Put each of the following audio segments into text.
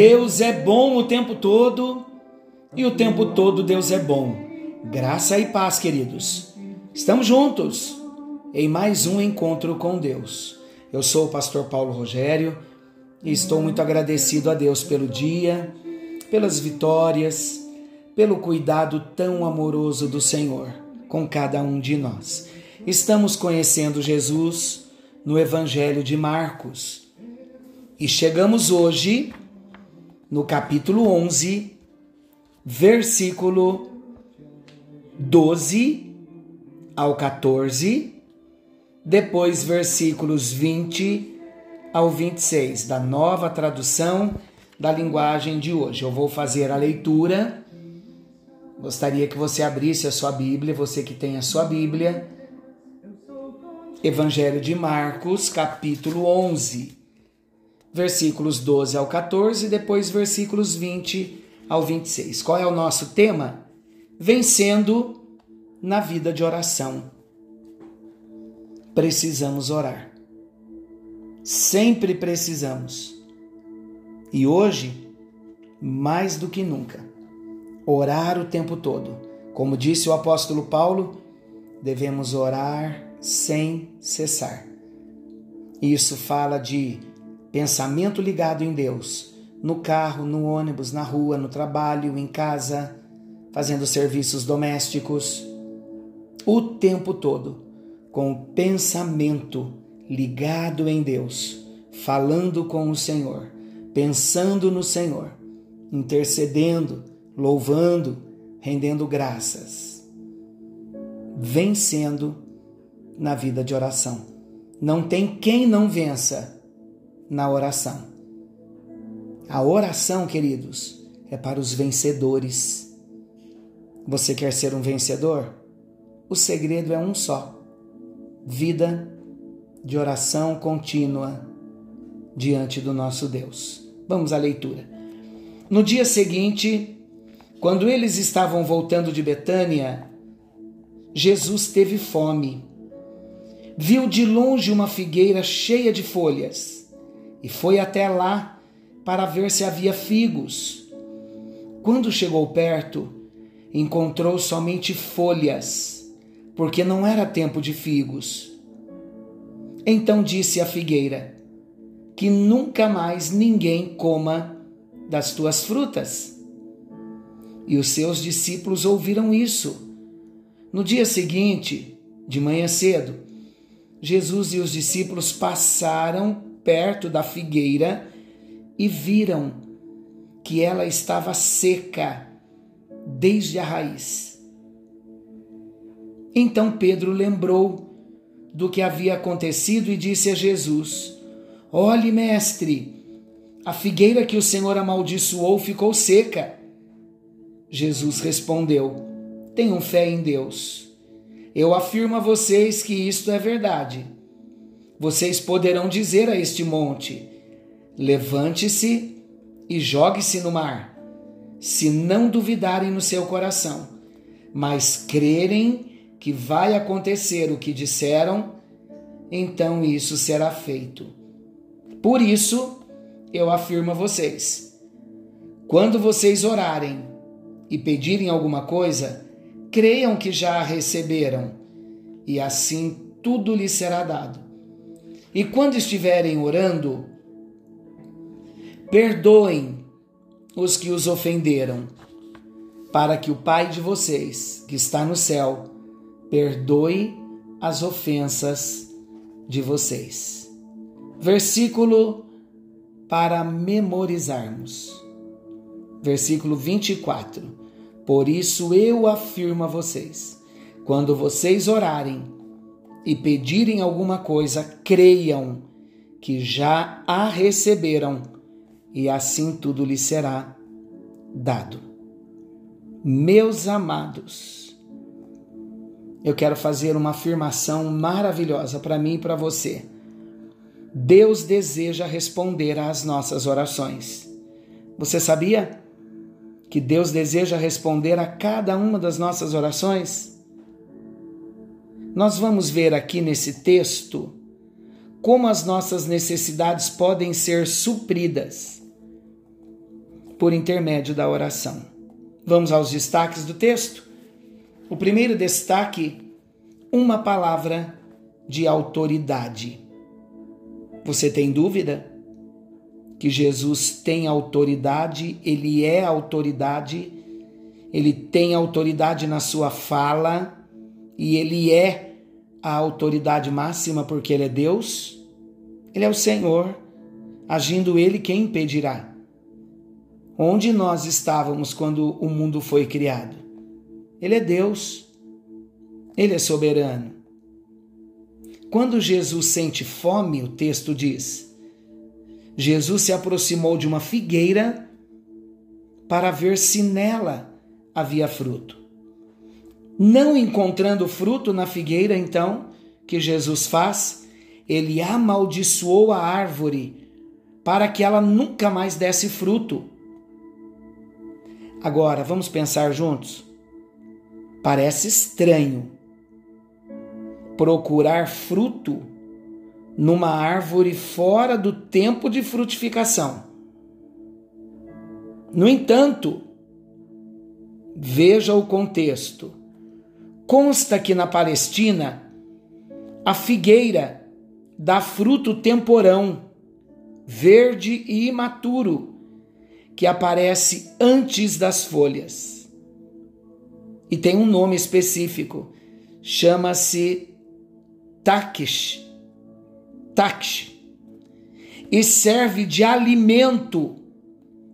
Deus é bom o tempo todo e o tempo todo Deus é bom. Graça e paz, queridos. Estamos juntos em mais um encontro com Deus. Eu sou o pastor Paulo Rogério e estou muito agradecido a Deus pelo dia, pelas vitórias, pelo cuidado tão amoroso do Senhor com cada um de nós. Estamos conhecendo Jesus no Evangelho de Marcos e chegamos hoje no capítulo 11, versículo 12 ao 14, depois versículos 20 ao 26, da nova tradução da linguagem de hoje. Eu vou fazer a leitura. Gostaria que você abrisse a sua Bíblia, você que tem a sua Bíblia. Evangelho de Marcos, capítulo 11 versículos 12 ao 14, depois versículos 20 ao 26. Qual é o nosso tema? Vencendo na vida de oração. Precisamos orar. Sempre precisamos. E hoje, mais do que nunca, orar o tempo todo. Como disse o apóstolo Paulo, devemos orar sem cessar. Isso fala de pensamento ligado em Deus, no carro, no ônibus, na rua, no trabalho, em casa, fazendo serviços domésticos, o tempo todo, com o pensamento ligado em Deus, falando com o Senhor, pensando no Senhor, intercedendo, louvando, rendendo graças, vencendo na vida de oração. Não tem quem não vença na oração. A oração, queridos, é para os vencedores. Você quer ser um vencedor? O segredo é um só: vida de oração contínua diante do nosso Deus. Vamos à leitura. No dia seguinte, quando eles estavam voltando de Betânia, Jesus teve fome. Viu de longe uma figueira cheia de folhas e foi até lá para ver se havia figos. Quando chegou perto, encontrou somente folhas, porque não era tempo de figos. Então disse a figueira: Que nunca mais ninguém coma das tuas frutas. E os seus discípulos ouviram isso. No dia seguinte, de manhã cedo, Jesus e os discípulos passaram perto da figueira e viram que ela estava seca desde a raiz. Então Pedro lembrou do que havia acontecido e disse a Jesus: Olhe, mestre, a figueira que o Senhor amaldiçoou ficou seca. Jesus respondeu: Tenham fé em Deus. Eu afirmo a vocês que isto é verdade vocês poderão dizer a este monte: Levante-se e jogue-se no mar, se não duvidarem no seu coração, mas crerem que vai acontecer o que disseram, então isso será feito. Por isso, eu afirmo a vocês: quando vocês orarem e pedirem alguma coisa, creiam que já a receberam, e assim tudo lhes será dado. E quando estiverem orando, perdoem os que os ofenderam, para que o Pai de vocês, que está no céu, perdoe as ofensas de vocês. Versículo para memorizarmos. Versículo 24. Por isso eu afirmo a vocês: quando vocês orarem, e pedirem alguma coisa, creiam que já a receberam e assim tudo lhes será dado. Meus amados, eu quero fazer uma afirmação maravilhosa para mim e para você. Deus deseja responder às nossas orações. Você sabia que Deus deseja responder a cada uma das nossas orações? Nós vamos ver aqui nesse texto como as nossas necessidades podem ser supridas. por intermédio da oração. Vamos aos destaques do texto? O primeiro destaque: uma palavra de autoridade. Você tem dúvida que Jesus tem autoridade, ele é autoridade, ele tem autoridade na sua fala e ele é a autoridade máxima porque ele é Deus? Ele é o Senhor, agindo ele, quem impedirá? Onde nós estávamos quando o mundo foi criado? Ele é Deus, ele é soberano. Quando Jesus sente fome, o texto diz, Jesus se aproximou de uma figueira para ver se nela havia fruto. Não encontrando fruto na figueira, então, que Jesus faz? Ele amaldiçoou a árvore para que ela nunca mais desse fruto. Agora, vamos pensar juntos? Parece estranho procurar fruto numa árvore fora do tempo de frutificação. No entanto, veja o contexto. Consta que na Palestina a figueira dá fruto temporão, verde e imaturo, que aparece antes das folhas. E tem um nome específico, chama-se taquish, taquish, e serve de alimento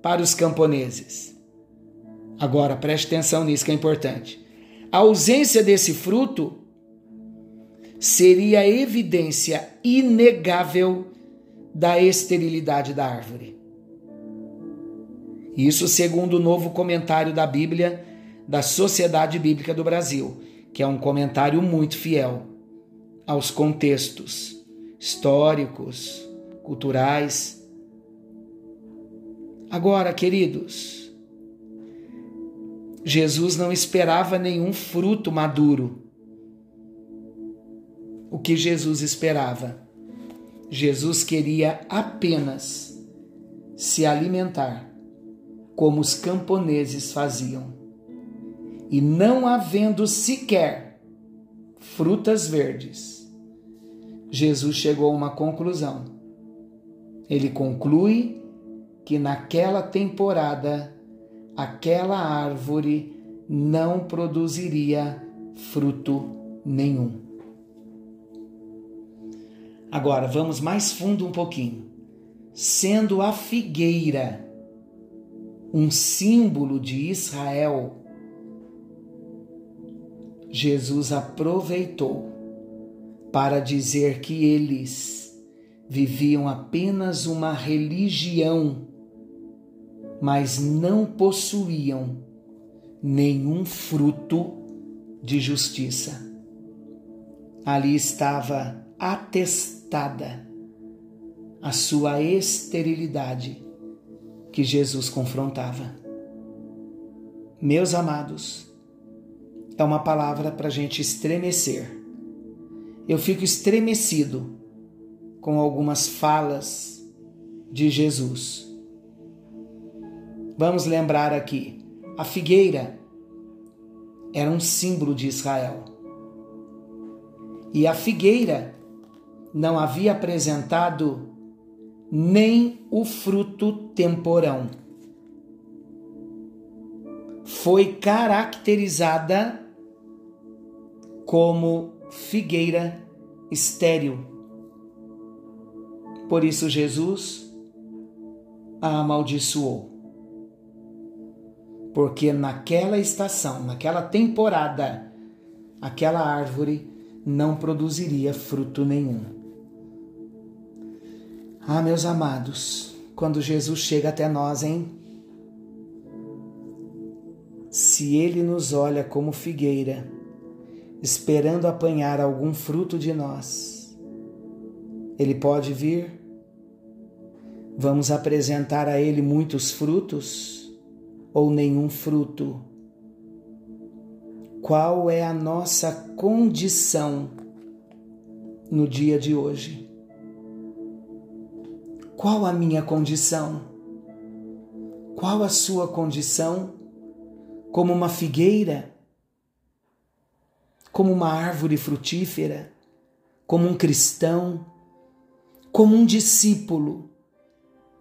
para os camponeses. Agora, preste atenção nisso que é importante. A ausência desse fruto seria evidência inegável da esterilidade da árvore. Isso segundo o novo comentário da Bíblia da Sociedade Bíblica do Brasil, que é um comentário muito fiel aos contextos históricos, culturais. Agora, queridos, Jesus não esperava nenhum fruto maduro. O que Jesus esperava? Jesus queria apenas se alimentar como os camponeses faziam. E não havendo sequer frutas verdes, Jesus chegou a uma conclusão. Ele conclui que naquela temporada aquela árvore não produziria fruto nenhum. Agora vamos mais fundo um pouquinho. Sendo a figueira um símbolo de Israel, Jesus aproveitou para dizer que eles viviam apenas uma religião, mas não possuíam nenhum fruto de justiça. Ali estava atestada a sua esterilidade que Jesus confrontava. Meus amados, é uma palavra para a gente estremecer eu fico estremecido com algumas falas de Jesus. Vamos lembrar aqui: a figueira era um símbolo de Israel. E a figueira não havia apresentado nem o fruto temporão. Foi caracterizada como figueira estéril. Por isso Jesus a amaldiçoou. Porque naquela estação, naquela temporada, aquela árvore não produziria fruto nenhum. Ah, meus amados, quando Jesus chega até nós, hein? Se ele nos olha como figueira, esperando apanhar algum fruto de nós. Ele pode vir? Vamos apresentar a Ele muitos frutos ou nenhum fruto? Qual é a nossa condição no dia de hoje? Qual a minha condição? Qual a sua condição? Como uma figueira? Como uma árvore frutífera? Como um cristão? Como um discípulo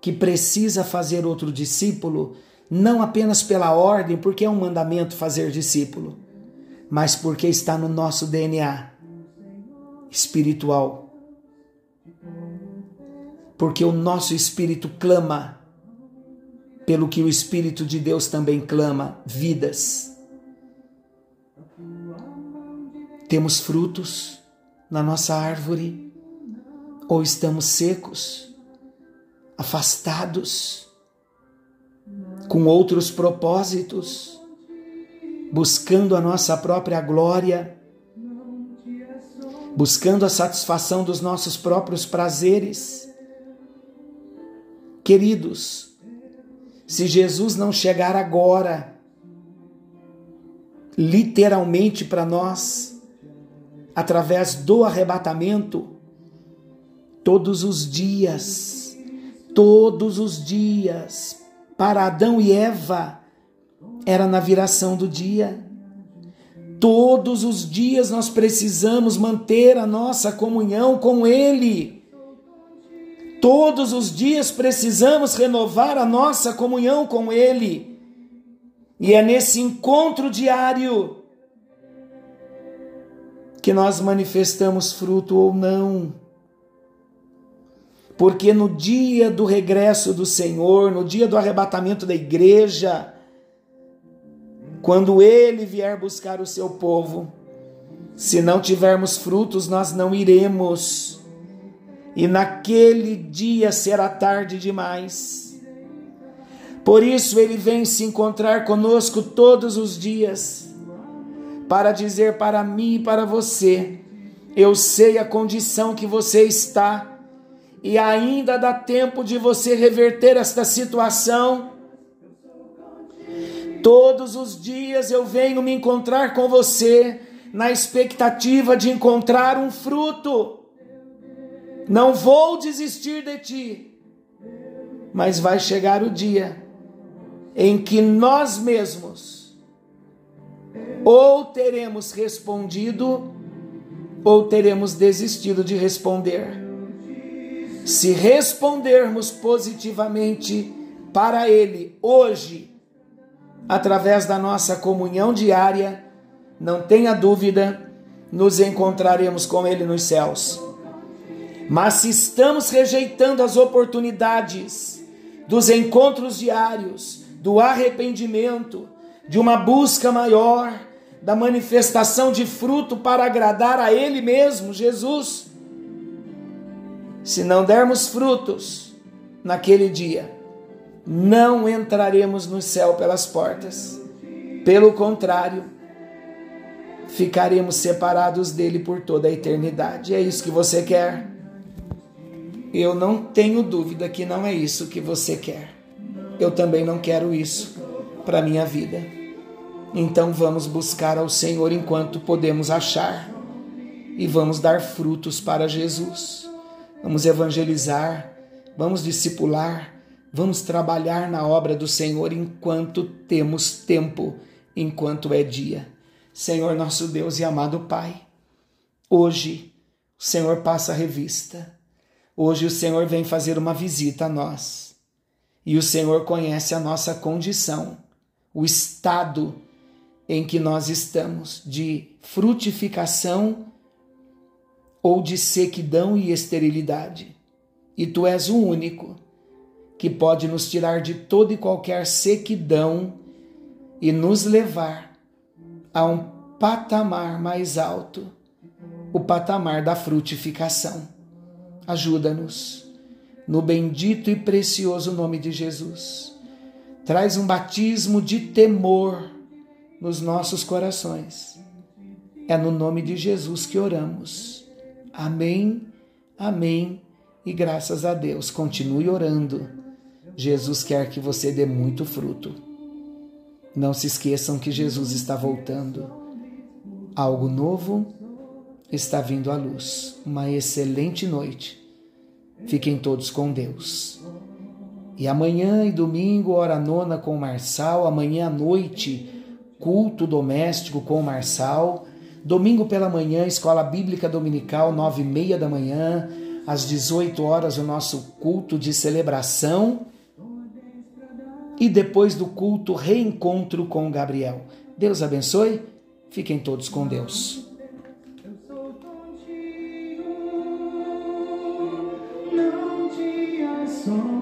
que precisa fazer outro discípulo, não apenas pela ordem, porque é um mandamento fazer discípulo, mas porque está no nosso DNA espiritual. Porque o nosso espírito clama pelo que o Espírito de Deus também clama: vidas. Temos frutos na nossa árvore ou estamos secos, afastados, com outros propósitos, buscando a nossa própria glória, buscando a satisfação dos nossos próprios prazeres. Queridos, se Jesus não chegar agora, literalmente para nós, através do arrebatamento, todos os dias, todos os dias, para Adão e Eva, era na viração do dia. Todos os dias nós precisamos manter a nossa comunhão com Ele. Todos os dias precisamos renovar a nossa comunhão com Ele. E é nesse encontro diário que nós manifestamos fruto ou não. Porque no dia do regresso do Senhor, no dia do arrebatamento da igreja, quando Ele vier buscar o seu povo, se não tivermos frutos, nós não iremos e naquele dia será tarde demais. Por isso ele vem se encontrar conosco todos os dias, para dizer para mim e para você: eu sei a condição que você está, e ainda dá tempo de você reverter esta situação. Todos os dias eu venho me encontrar com você, na expectativa de encontrar um fruto. Não vou desistir de ti. Mas vai chegar o dia em que nós mesmos ou teremos respondido ou teremos desistido de responder. Se respondermos positivamente para Ele hoje, através da nossa comunhão diária, não tenha dúvida, nos encontraremos com Ele nos céus. Mas se estamos rejeitando as oportunidades dos encontros diários, do arrependimento, de uma busca maior, da manifestação de fruto para agradar a Ele mesmo, Jesus, se não dermos frutos naquele dia, não entraremos no céu pelas portas. Pelo contrário, ficaremos separados dele por toda a eternidade. É isso que você quer? Eu não tenho dúvida que não é isso que você quer. Eu também não quero isso para minha vida. Então vamos buscar ao Senhor enquanto podemos achar e vamos dar frutos para Jesus. Vamos evangelizar, vamos discipular, vamos trabalhar na obra do Senhor enquanto temos tempo, enquanto é dia. Senhor nosso Deus e amado Pai, hoje o Senhor passa a revista Hoje o Senhor vem fazer uma visita a nós. E o Senhor conhece a nossa condição, o estado em que nós estamos de frutificação ou de sequidão e esterilidade. E tu és o único que pode nos tirar de toda e qualquer sequidão e nos levar a um patamar mais alto, o patamar da frutificação. Ajuda-nos, no bendito e precioso nome de Jesus. Traz um batismo de temor nos nossos corações. É no nome de Jesus que oramos. Amém, amém e graças a Deus. Continue orando. Jesus quer que você dê muito fruto. Não se esqueçam que Jesus está voltando. Algo novo está vindo à luz. Uma excelente noite. Fiquem todos com Deus. E amanhã e domingo, hora nona com o Marçal. Amanhã à noite, culto doméstico com o Marçal. Domingo pela manhã, escola bíblica dominical, nove e meia da manhã. Às 18 horas, o nosso culto de celebração. E depois do culto, reencontro com Gabriel. Deus abençoe. Fiquem todos com Deus. Assombre.